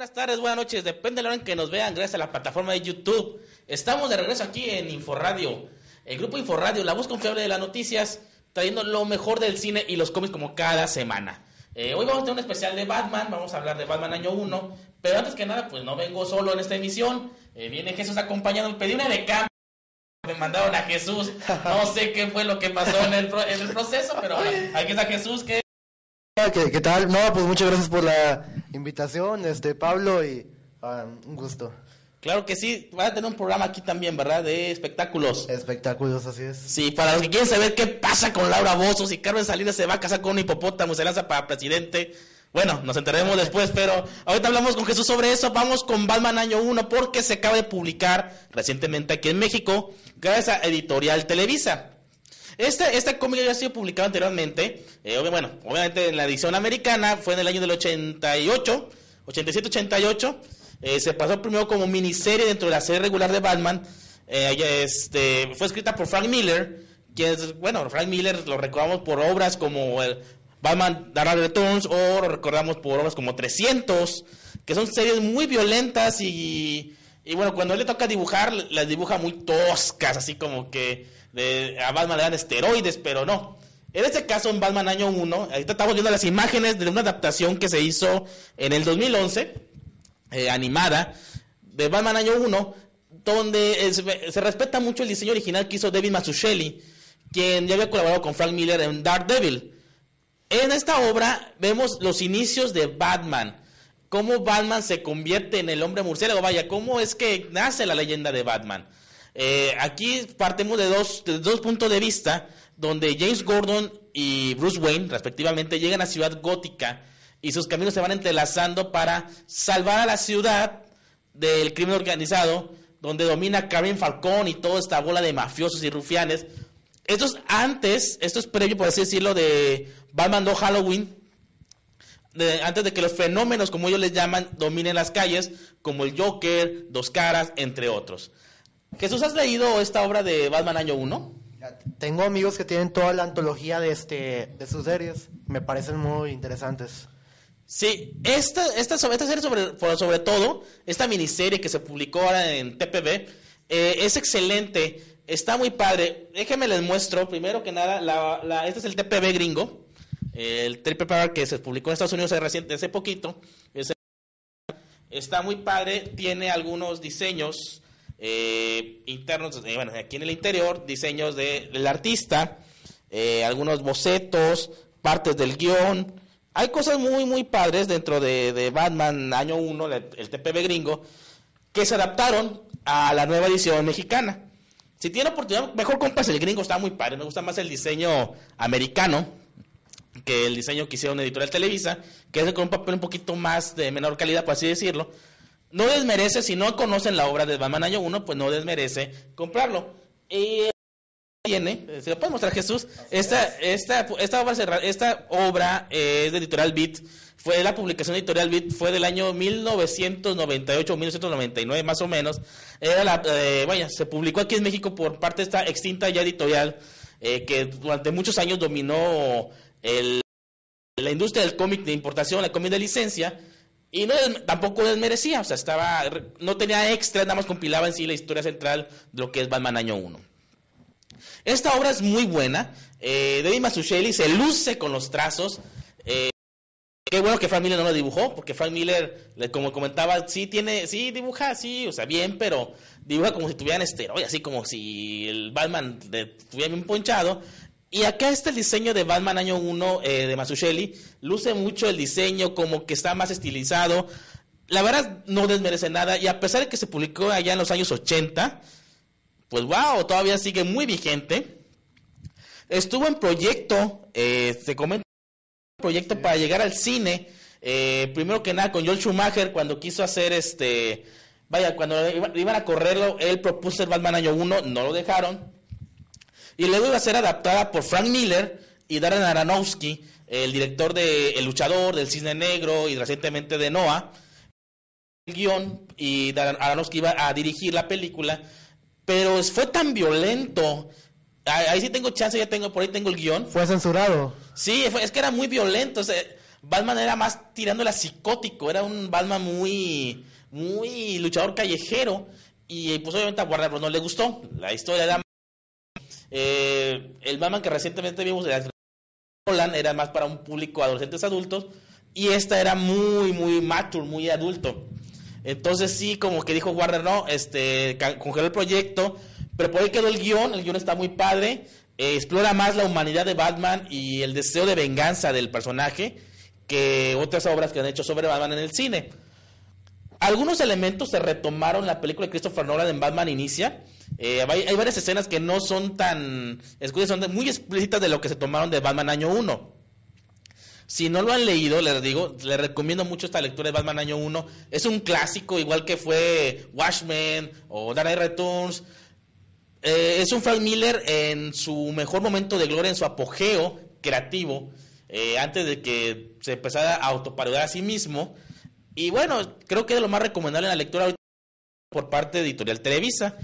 Buenas tardes, buenas noches, depende de la hora en que nos vean, gracias a la plataforma de YouTube. Estamos de regreso aquí en Inforadio, el grupo Inforadio, la voz confiable de las noticias, trayendo lo mejor del cine y los cómics como cada semana. Eh, hoy vamos a tener un especial de Batman, vamos a hablar de Batman año 1, pero antes que nada, pues no vengo solo en esta emisión, eh, viene Jesús acompañando, pedí una de cambio, me mandaron a Jesús, no sé qué fue lo que pasó en el, pro- en el proceso, pero bueno, aquí está Jesús, que ¿Qué, qué tal? No, pues muchas gracias por la invitación, este Pablo, y ah, un gusto. claro que sí, va a tener un programa aquí también, ¿verdad? De espectáculos. Espectáculos, así es. Sí, para los que quieren saber qué pasa con Laura Bozo, si Carmen Salinas se va a casar con un hipopótamo, se lanza para presidente. Bueno, nos enteraremos después, pero ahorita hablamos con Jesús sobre eso. Vamos con Batman Año 1 porque se acaba de publicar recientemente aquí en México, gracias a Editorial Televisa. Este, este cómic ya ha sido publicado anteriormente. eh, bueno, obviamente en la edición americana fue en el año del 88, 87-88. eh, se pasó primero como miniserie dentro de la serie regular de Batman. este, fue escrita por Frank Miller, quien es, bueno, Frank Miller lo recordamos por obras como el Batman Dark Returns o lo recordamos por obras como 300, que son series muy violentas y, y bueno, cuando él le toca dibujar, las dibuja muy toscas, así como que de, a Batman le dan esteroides, pero no. En este caso, en Batman Año 1, ahorita estamos viendo las imágenes de una adaptación que se hizo en el 2011, eh, animada, de Batman Año 1, donde eh, se, respeta mucho el diseño original que hizo David Mazzucchelli, quien ya había colaborado con Frank Miller en Daredevil. En esta obra vemos los inicios de Batman, cómo Batman se convierte en el hombre murciélago, vaya, cómo es que nace la leyenda de Batman. Eh, aquí partimos de dos, dos puntos de vista, donde James Gordon y Bruce Wayne, respectivamente, llegan a Ciudad Gótica y sus caminos se van entrelazando para salvar a la ciudad del crimen organizado, donde domina Karen Falcón y toda esta bola de mafiosos y rufianes. Esto es antes, esto es previo, por así decirlo, de Batman No Halloween, antes de que los fenómenos, como ellos les llaman, dominen las calles, como el Joker, Dos Caras, entre otros. Jesús, ¿has leído esta obra de Batman Año 1? Tengo amigos que tienen toda la antología de este de sus series, me parecen muy interesantes. Sí, esta, esta, esta serie sobre, sobre todo, esta miniserie que se publicó ahora en TPB, eh, es excelente, está muy padre. Déjenme les muestro, primero que nada, la, la- este es el TPB gringo, eh, el TPB que se publicó en Estados Unidos hace, reciente, hace poquito. Es- está muy padre, tiene algunos diseños eh, internos, eh, bueno, aquí en el interior, diseños de- del artista, eh, algunos bocetos, partes del guion. Hay cosas muy, muy padres dentro de, de Batman año 1, el, el TPB gringo, que se adaptaron a la nueva edición mexicana. Si tiene oportunidad, mejor compras el gringo, está muy padre. Me gusta más el diseño americano que el diseño que hicieron Editorial Televisa, que es con un papel un poquito más de menor calidad, por así decirlo. No desmerece, si no conocen la obra de Batman Año 1, pues no desmerece comprarlo. Y eh, tiene, eh, se lo puede mostrar Jesús, esta, esta, esta, obra, esta obra eh, es de Editorial Beat, fue la publicación de Editorial Beat, fue del año 1998 o 1999 más o menos. Era la, eh, vaya, se publicó aquí en México por parte de esta extinta ya editorial eh, que durante muchos años dominó el, la industria del cómic de importación, el cómic de licencia, y no tampoco desmerecía, o sea, estaba, no tenía extras, nada más compilaba en sí la historia central de lo que es Batman Año 1. Esta obra es muy buena, eh, David Mazzucchelli se luce con los trazos, eh, Qué bueno que Frank Miller no lo dibujó, porque Frank Miller, le- como comentaba, sí tiene, sí dibuja, sí, o sea, bien, pero dibuja como si tuvieran esteroides, así como si el Batman estuviera bien ponchado. Y acá está el diseño de Batman año 1 eh, de Mazzucchelli. Luce mucho el diseño, como que está más estilizado. La verdad, no desmerece nada. Y a pesar de que se publicó allá en los años 80, pues wow, todavía sigue muy vigente. Estuvo en proyecto, eh, se comenta proyecto para llegar al cine. eh, primero que nada con Joel Schumacher cuando quiso hacer este, vaya, cuando iba- iban a correrlo, él propuso el Batman año 1, no lo dejaron. Y luego iba a ser adaptada por Frank Miller y Darren Aronofsky, el director de El Luchador, del Cisne Negro y recientemente de Noah. El guion y Darren Aronofsky iba a dirigir la película, pero fue tan violento. Ahí sí tengo chance, ya tengo, por ahí tengo el guion. Fue censurado. Sí, fue- es que era muy violento. o sea, Batman era más tirando a psicótico. Era un Batman muy, muy luchador callejero. Y pues obviamente a Warner Bros. no le gustó. La historia era... eh, el Batman que recientemente vimos de Nolan era más para un público adolescentes adultos. Y esta era muy, muy mature, muy adulto. Entonces sí, como que dijo Warner, no, este, congeló el proyecto, pero por ahí quedó el guion, el guion está muy padre, eh, explora más la humanidad de Batman y el deseo de venganza del personaje que otras obras que han hecho sobre Batman en el cine. Algunos elementos se retomaron en la película de Christopher Nolan en Batman Inicia. Eh, hay, varias escenas que no son tan son muy explícitas de lo que se tomaron de Batman Año 1. Si no lo han leído, les digo, les recomiendo mucho esta lectura de Batman Año 1. Es un clásico, igual que fue Watchmen o Dark Knight Returns. Eh, es un Frank Miller en su mejor momento de gloria, en su apogeo creativo, eh, antes de que se empezara a autoparodiar a sí mismo. Y bueno, creo que es lo más recomendable en la lectura por parte de Editorial Televisa.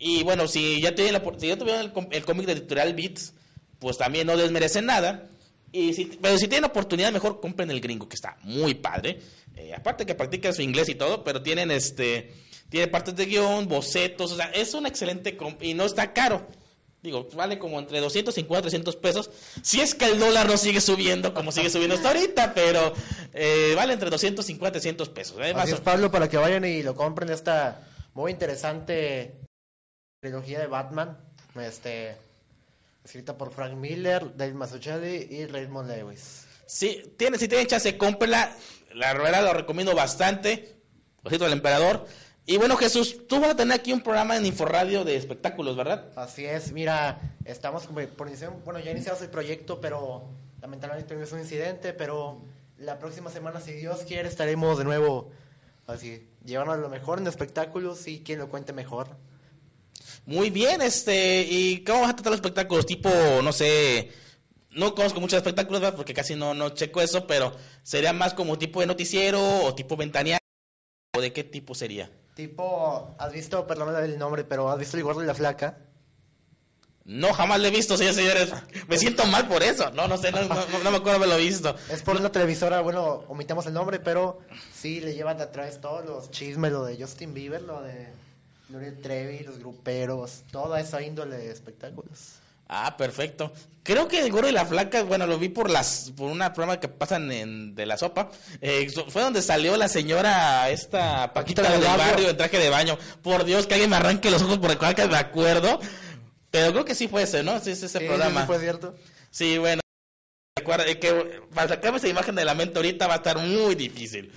Y bueno, si ya tienen la, si ya tuvieron el, el cómic de Editorial Beats, pues también no desmerecen nada. Y si, pero si tienen oportunidad, mejor compren el gringo, que está muy padre. Eh, aparte que practican su inglés y todo, pero tienen este tiene partes de guion, bocetos, o sea, es un excelente comp- y no está caro. Digo, vale como entre 250 y 300 pesos. Si es que el dólar no sigue subiendo como sigue subiendo hasta ahorita, pero eh, vale entre 250 y 300 pesos. ¿eh? Así es, Pablo, para que vayan y lo compren esta muy interesante trilogía de Batman, este, escrita por Frank Miller, Dave Mazzucchelli y Raymond Lewis. Sí, tiene, si tienen chance, cómprenla. La verdad lo recomiendo bastante. Ojito del emperador. Y bueno, Jesús, tú vas a tener aquí un programa en Inforadio de espectáculos, ¿verdad? Así es, mira, estamos como por iniciar, bueno, ya iniciamos el proyecto, pero lamentablemente tuvimos un incidente, pero la próxima semana, si Dios quiere, estaremos de nuevo así, llevando lo mejor en espectáculos y quien lo cuente mejor. Muy bien, este, ¿y cómo vas a tratar los espectáculos? Tipo, no sé, no conozco muchos espectáculos, ¿verdad? Porque casi no, no checo eso, pero sería más como tipo de noticiero o tipo ventaneado, o de qué tipo sería. Tipo, has visto, perdón el nombre, pero has visto el gordo y la flaca. No, jamás lo he visto, señores, señores. Me siento mal por eso. No, no sé, no, no- no me acuerdo haberlo visto. Es por una televisora, bueno, omitamos el nombre, pero sí le llevan de atrás todos los chismes, lo de Justin Bieber, lo de Gloria Trevi, los gruperos, toda esa índole de espectáculos. Ah, perfecto. Creo que el gordo y la flaca, bueno, lo vi por las por una programa que pasan en de la sopa. Eh, fue donde salió la señora esta Paquita Paquita del del barrio. barrio en traje de baño. Por Dios, que alguien me arranque los ojos por el cual que me acuerdo. Pero creo que sí fue ese, ¿no? Sí, es ese Sí, programa. sí, fue cierto. Sí, bueno. Recuerda eh, que para sacarme esa imagen de la mente ahorita va a estar muy difícil.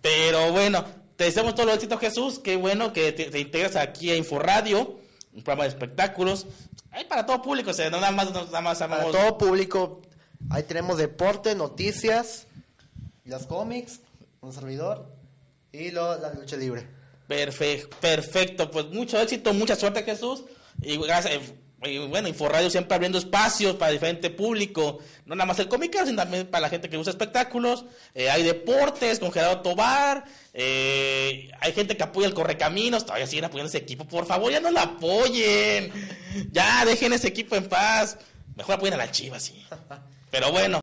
Pero bueno, te deseamos todo lo éxito, Jesús. Qué bueno que te, te integras aquí a Inforadio, un programa de espectáculos. Hay para todo público, o sea, no nada más, no nada más Para amamos- todo público, ahí tenemos deporte, noticias, los cómics, un servidor y lo- la lucha libre. Perfecto, perfecto. Pues mucho éxito, mucha suerte, Jesús. Y gracias. Y bueno, Inforadio siempre abriendo espacios para diferente público, no nada más el cómico, sino también para la gente que usa espectáculos. Eh, hay deportes con Gerardo Tobar, eh, hay gente que apoya el Correcaminos, todavía siguen apoyando ese equipo. Por favor, ya no lo apoyen. Ya, dejen ese equipo en paz. Mejor apoyen a la chiva, sí. Pero bueno,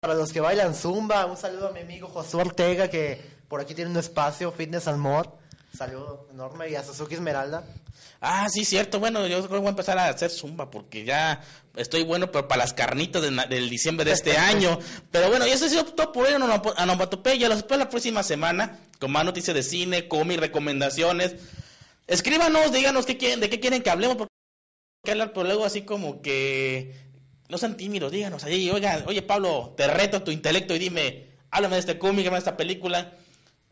Para los que bailan zumba, un saludo a mi amigo Josué Ortega que por aquí tiene un espacio, Fitness and More. Saludo enorme y a Suzuki Esmeralda. Ah, sí, cierto. Bueno, yo creo que voy a empezar a hacer zumba porque ya estoy bueno pero para las carnitas de del diciembre de este año. Pero bueno, y eso ha sido todo por hoy en Onomato- Onomatopeya. Los espero la próxima semana con más noticias de cine, cómic, recomendaciones. Escríbanos, díganos qué quieren, de qué quieren que hablemos. Porque que hablar, pero luego así como que no sean tímidos, díganos ahí, oiga, oye Pablo, te reto tu intelecto y dime, háblame de este cómic, háblame de esta película.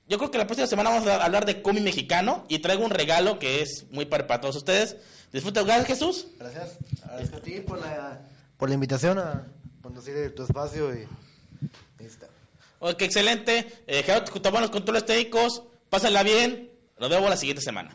Yo creo que la próxima semana vamos a hablar de cómic mexicano y traigo un regalo que es muy para, para todos ustedes. Disfruta, gracias Jesús. Gracias. Agradezco a ti por la, por la invitación a conducir tu espacio y... ahí está. Qué excelente. Eh, Gerardo, tomamos los controles técnicos. Pásenla bien. Nos vemos la siguiente semana.